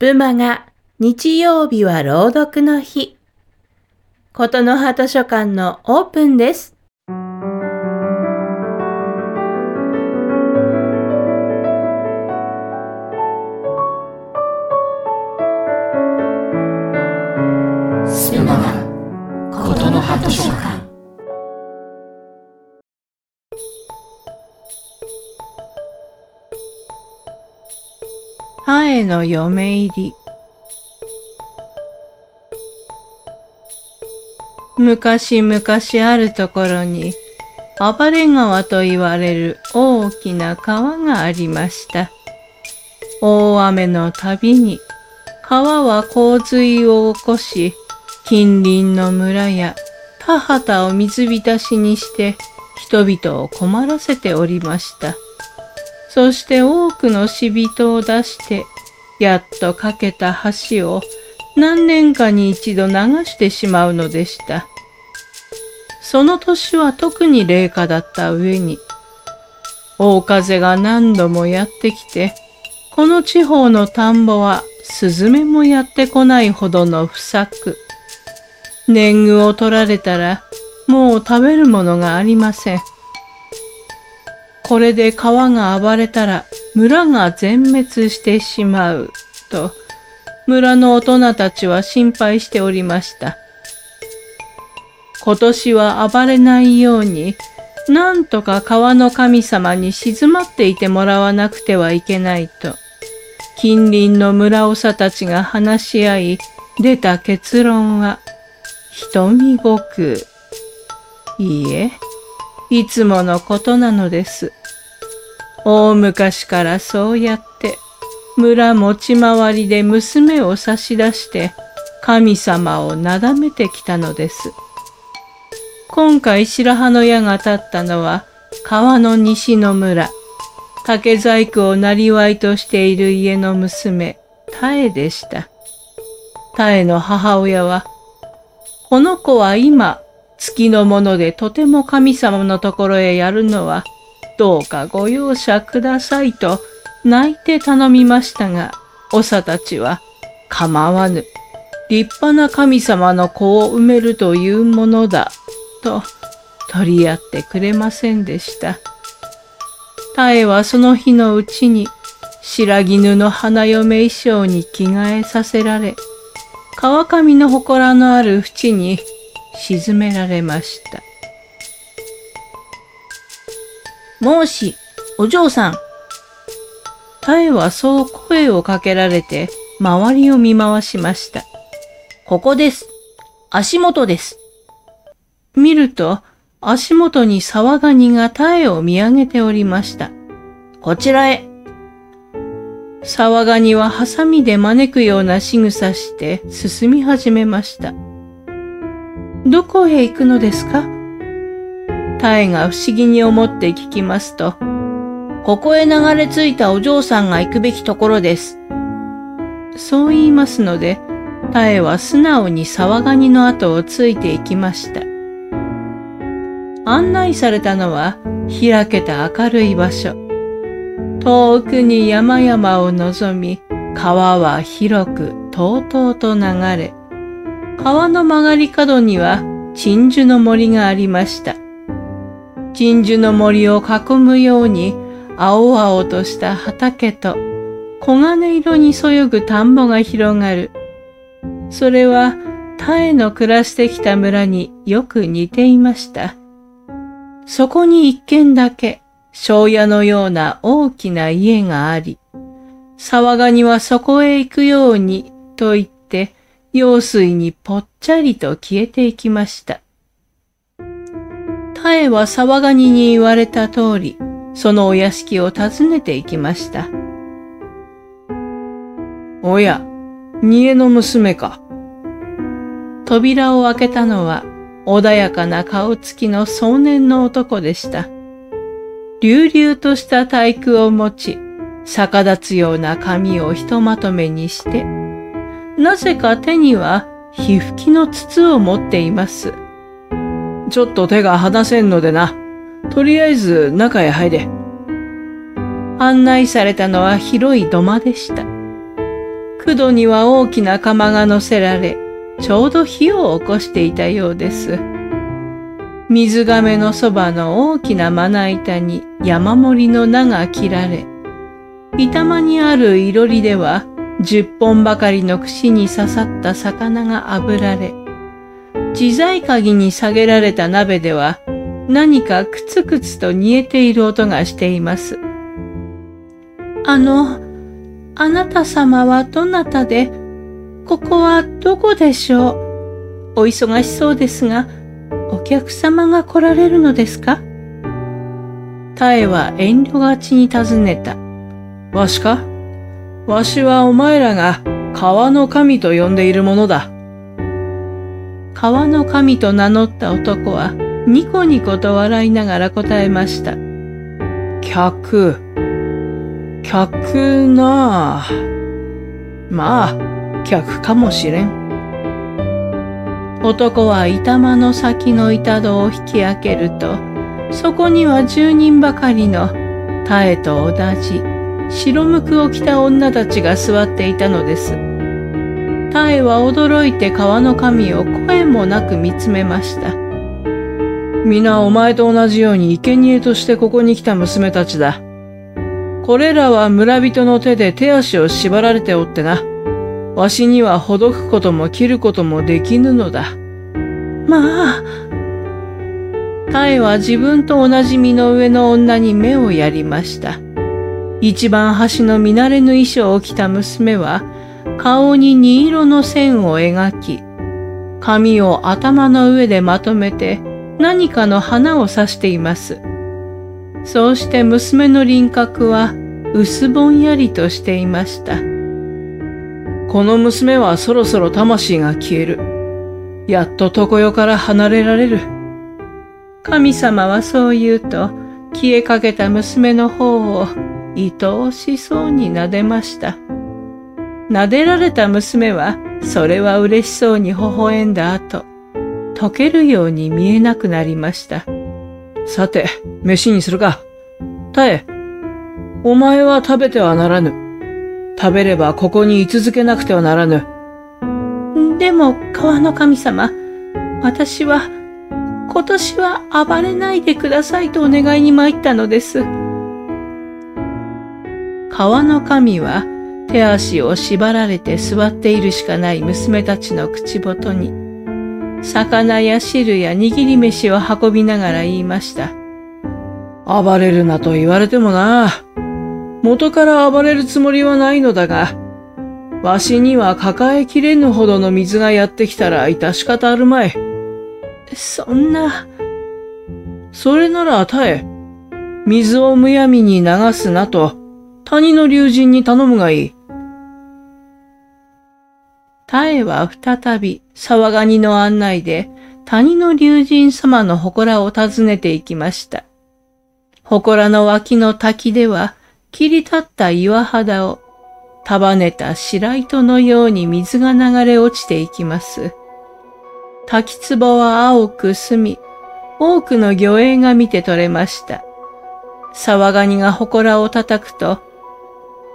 プマが日曜日は朗読の日。ことの葉図書館のオープンです。の嫁入り昔々あるところに暴れ川と言われる大きな川がありました。大雨のたびに川は洪水を起こし近隣の村や田畑を水浸しにして人々を困らせておりました。そして多くの死人を出して、やっと架けた橋を何年かに一度流してしまうのでした。その年は特に冷夏だった上に、大風が何度もやってきて、この地方の田んぼはスズメもやってこないほどの不作。年貢を取られたら、もう食べるものがありません。これで川が暴れたら村が全滅してしまうと村の大人たちは心配しておりました。今年は暴れないようになんとか川の神様に静まっていてもらわなくてはいけないと近隣の村長たちが話し合い出た結論は瞳ごくいいえいつものことなのです。大昔からそうやって村持ち回りで娘を差し出して神様をなだめてきたのです。今回白羽の矢が立ったのは川の西の村。竹細工をなりわいとしている家の娘、タエでした。タエの母親は、この子は今、月のものでとても神様のところへやるのはどうかご容赦くださいと泣いて頼みましたが、長たちは構わぬ。立派な神様の子を埋めるというものだ、と取り合ってくれませんでした。妙はその日のうちに白絹の花嫁衣装に着替えさせられ、川上の祠のある淵に沈められました。もし、お嬢さん。タエはそう声をかけられて、周りを見回しました。ここです。足元です。見ると、足元に沢ガニがタエを見上げておりました。こちらへ。沢ガニはハサミで招くような仕草して進み始めました。どこへ行くのですか？タエが不思議に思って聞きますと、ここへ流れ着いたお嬢さんが行くべきところです。そう言いますので、タエは素直に沢ガニの後をついていきました。案内されたのは開けた明るい場所。遠くに山々を望み、川は広くとうとうと流れ、川の曲がり角には鎮守の森がありました。鎮守の森を囲むように青々とした畑と黄金色にそよぐ田んぼが広がる。それはタエの暮らしてきた村によく似ていました。そこに一軒だけ庄屋のような大きな家があり、沢ガニはそこへ行くようにと言って用水にぽっちゃりと消えていきました。タエは沢ガニに言われた通り、そのお屋敷を訪ねて行きました。おや、煮えの娘か。扉を開けたのは、穏やかな顔つきの壮年の男でした。隆々とした体育を持ち、逆立つような髪をひとまとめにして、なぜか手には皮膚きの筒を持っています。ちょっと手が離せんのでな。とりあえず中へ入れ。案内されたのは広い土間でした。九度には大きな釜が乗せられ、ちょうど火を起こしていたようです。水亀のそばの大きなまな板に山盛りの名が切られ、板間にあるいろりでは十本ばかりの串に刺さった魚が炙られ、自在鍵に下げられた鍋では何かクツクツと煮えている音がしています。あの、あなた様はどなたで、ここはどこでしょう？お忙しそうですが、お客様が来られるのですか？タエは遠慮がちに尋ねた。わしか？わしはお前らが川の神と呼んでいるものだ。川の神と名乗った男はニコニコと笑いながら答えました。客。客なあ。まあ、客かもしれん。男は板間の先の板戸を引き開けると、そこには十人ばかりのタエと同じ白むくを着た女たちが座っていたのです。タエは驚いて川の神を声もなく見つめました。皆お前と同じように生贄としてここに来た娘たちだ。これらは村人の手で手足を縛られておってな。わしにはほどくことも切ることもできぬのだ。まあ。タエは自分と同じ身の上の女に目をやりました。一番端の見慣れぬ衣装を着た娘は、顔に二色の線を描き、髪を頭の上でまとめて何かの花を指しています。そうして娘の輪郭は薄ぼんやりとしていました。この娘はそろそろ魂が消える。やっと床世から離れられる。神様はそう言うと、消えかけた娘の方を愛おしそうに撫でました。撫でられた娘は、それは嬉しそうに微笑んだ後、溶けるように見えなくなりました。さて、飯にするか。たえ、お前は食べてはならぬ。食べればここに居続けなくてはならぬ。でも、川の神様、私は、今年は暴れないでくださいとお願いに参ったのです。川の神は、手足を縛られて座っているしかない娘たちの口元に、魚や汁や握り飯を運びながら言いました。暴れるなと言われてもな。元から暴れるつもりはないのだが、わしには抱えきれぬほどの水がやってきたら致し方あるまい。そんな。それならたえ、水をむやみに流すなと、谷の竜神に頼むがいい。タエは再び沢ガニの案内で谷の竜神様の祠を訪ねていきました。祠の脇の滝では切り立った岩肌を束ねた白糸のように水が流れ落ちていきます。滝壺は青く澄み、多くの魚影が見て取れました。沢ガニが祠を叩くと、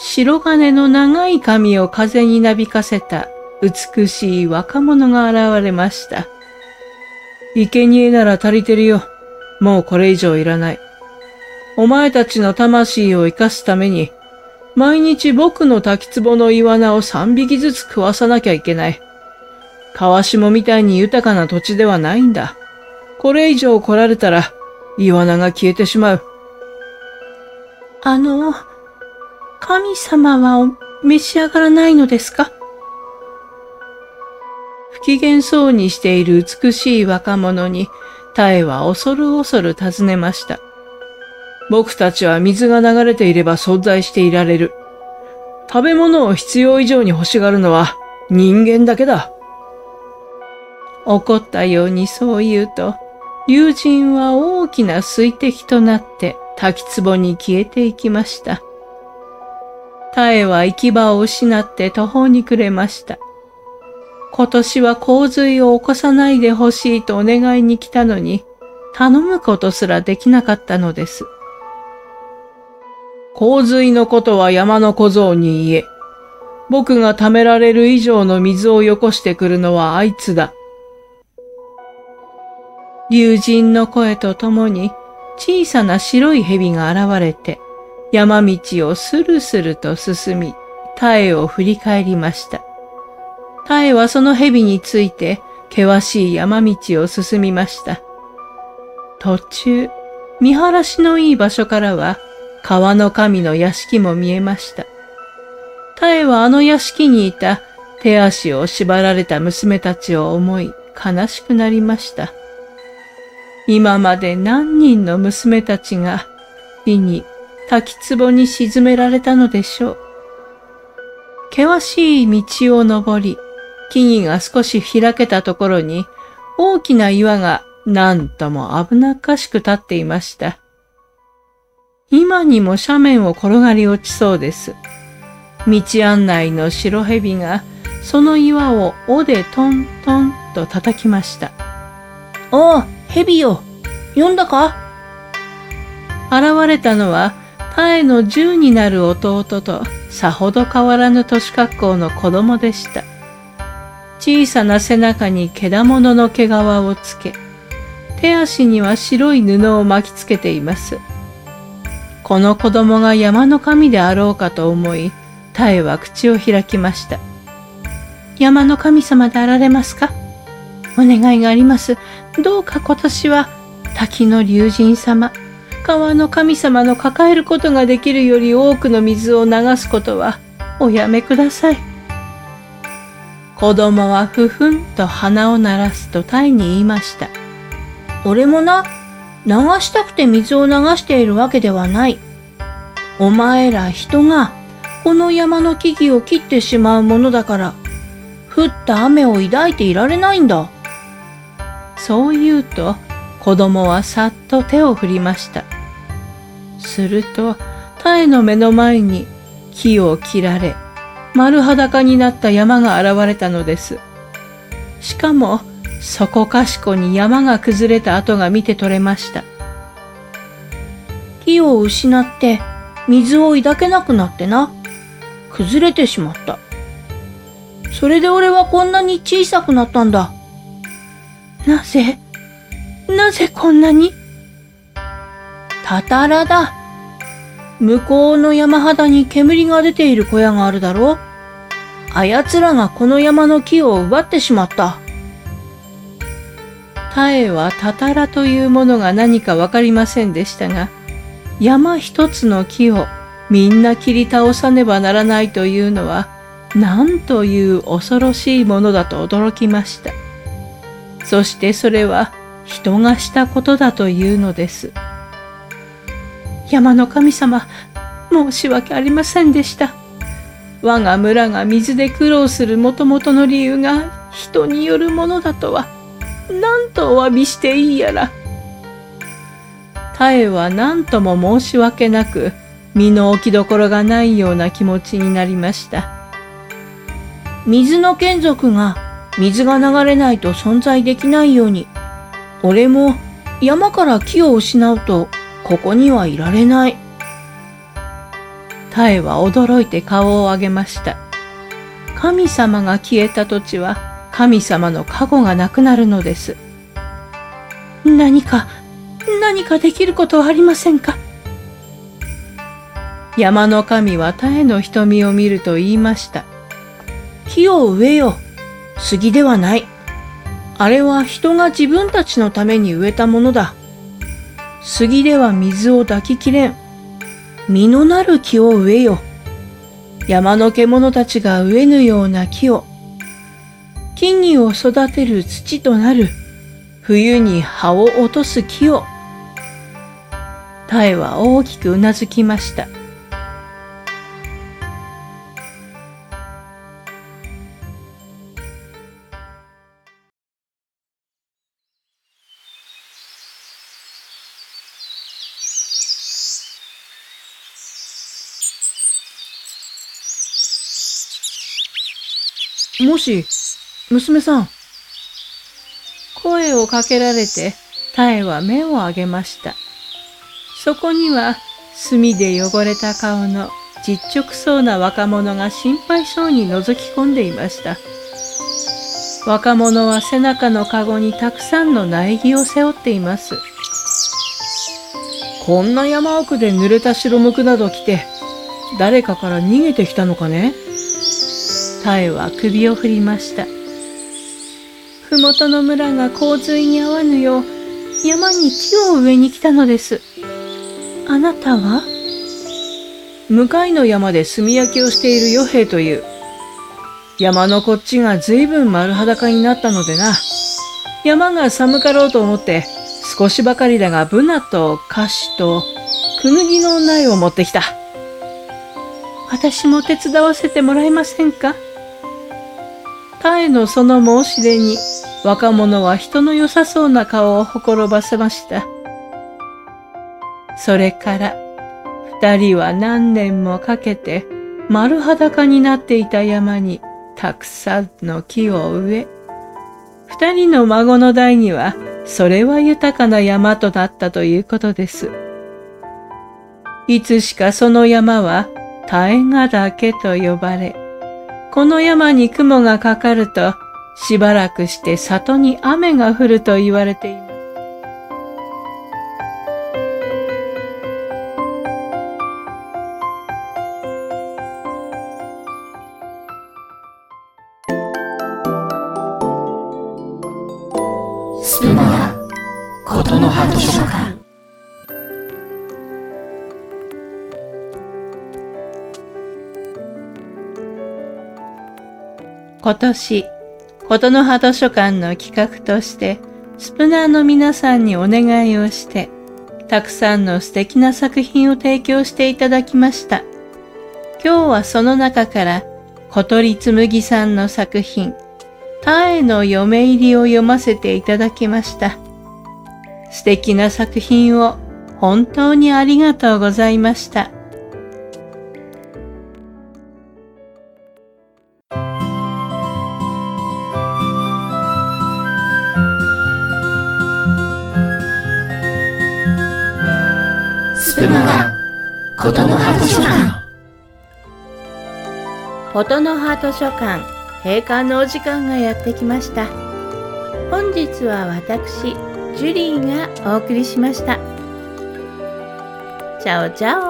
白金の長い髪を風になびかせた美しい若者が現れました。生贄なら足りてるよ。もうこれ以上いらない。お前たちの魂を生かすために、毎日僕の滝壺のイワナを三匹ずつ食わさなきゃいけない。川下みたいに豊かな土地ではないんだ。これ以上来られたら、イワナが消えてしまう。あの、神様は召し上がらないのですか？不機嫌そうにしている美しい若者に、タエは恐る恐る尋ねました。僕たちは水が流れていれば存在していられる。食べ物を必要以上に欲しがるのは人間だけだ。怒ったようにそう言うと、友人は大きな水滴となって滝壺に消えていきました。タエは行き場を失って途方に暮れました。今年は洪水を起こさないでほしいとお願いに来たのに、頼むことすらできなかったのです。洪水のことは山の小僧に言え。僕が貯められる以上の水をよこしてくるのはあいつだ。竜神の声とともに小さな白い蛇が現れて山道をスルスルと進み、タエを振り返りました。タエはその蛇について険しい山道を進みました。途中、見晴らしのいい場所からは川の神の屋敷も見えました。タエはあの屋敷にいた手足を縛られた娘たちを思い悲しくなりました。今まで何人の娘たちが火に滝壺に沈められたのでしょう。険しい道を登り、木々が少し開けたところに大きな岩が何とも危なっかしく立っていました。今にも斜面を転がり落ちそうです。道案内の白蛇がその岩を尾でトントンと叩きました。おお、蛇よ。読んだか？現れたのは、タエの十になる弟とさほど変わらぬ年格好の子供でした。小さな背中に毛物の毛皮をつけ、手足には白い布を巻きつけています。この子供が山の神であろうかと思い、タエは口を開きました。山の神様であられますか？お願いがあります。どうか今年は滝の竜神様、川の神様の抱えることができるより多くの水を流すことはおやめください。子供はふふんと鼻を鳴らすとタイに言いました。俺もな、流したくて水を流しているわけではない。お前ら人がこの山の木々を切ってしまうものだから、降った雨を抱いていられないんだ。そう言うと、子供はさっと手を振りました。すると、タエの目の前に木を切られ、丸裸になった山が現れたのです。しかも、そこかしこに山が崩れた跡が見て取れました。木を失って水を抱けなくなってな。崩れてしまった。それで俺はこんなに小さくなったんだ。なぜなぜこんなに？たたらだ。向こうの山肌に煙が出ている小屋があるだろうあやつらがこの山の木を奪ってしまった。タエはたたらというものが何かわかりませんでしたが、山一つの木をみんな切り倒さねばならないというのは、何という恐ろしいものだと驚きました。そしてそれは人がしたことだというのです。山の神様、申し訳ありませんでした。我が村が水で苦労するもともとの理由が人によるものだとは、なんとお詫びしていいやら。タエは何とも申し訳なく、身の置きどころがないような気持ちになりました。水の眷属が水が流れないと存在できないように、俺も山から木を失うとここにはいられない。タエは驚いて顔を上げました。神様が消えた土地は神様の加護がなくなるのです。何か、何かできることはありませんか？山の神はタエの瞳を見ると言いました。木を植えよ。杉ではない。あれは人が自分たちのために植えたものだ。杉では水を抱ききれん。実のなる木を植えよ。山の獣たちが植えぬような木を。木々を育てる土となる。冬に葉を落とす木を。タエは大きくうなずきました。もし、娘さん。声をかけられて、タエは目を上げました。そこには、墨で汚れた顔の実直そうな若者が心配そうに覗き込んでいました。若者は背中のかごにたくさんの苗木を背負っています。こんな山奥で濡れた白むくなど来て、誰かから逃げてきたのかねタエは首を振りました。ふもとの村が洪水に遭わぬよう、山に木を植えに来たのです。あなたは？向かいの山で炭焼きをしている与兵という。山のこっちが随分丸裸になったのでな。山が寒かろうと思って、少しばかりだがブナとカシとクヌギの苗を持ってきた。私も手伝わせてもらえませんか？タエのその申し出に若者は人の良さそうな顔をほころばせました。それから二人は何年もかけて丸裸になっていた山にたくさんの木を植え、二人の孫の代にはそれは豊かな山となったということです。いつしかその山は大河岳と呼ばれ、この山に雲がかかるとしばらくして里に雨が降ると言われています。今年ことの葉図書館の企画としてスプナーの皆さんにお願いをしてたくさんの素敵な作品を提供していただきました。今日はその中から小鳥紬さんの作品タエの嫁入りを読ませていただきました。素敵な作品を本当にありがとうございました。スプマガことの葉図書館。ことの葉図書館閉館のお時間がやってきました。本日は私ジュリーがお送りしました。チャオチャオ。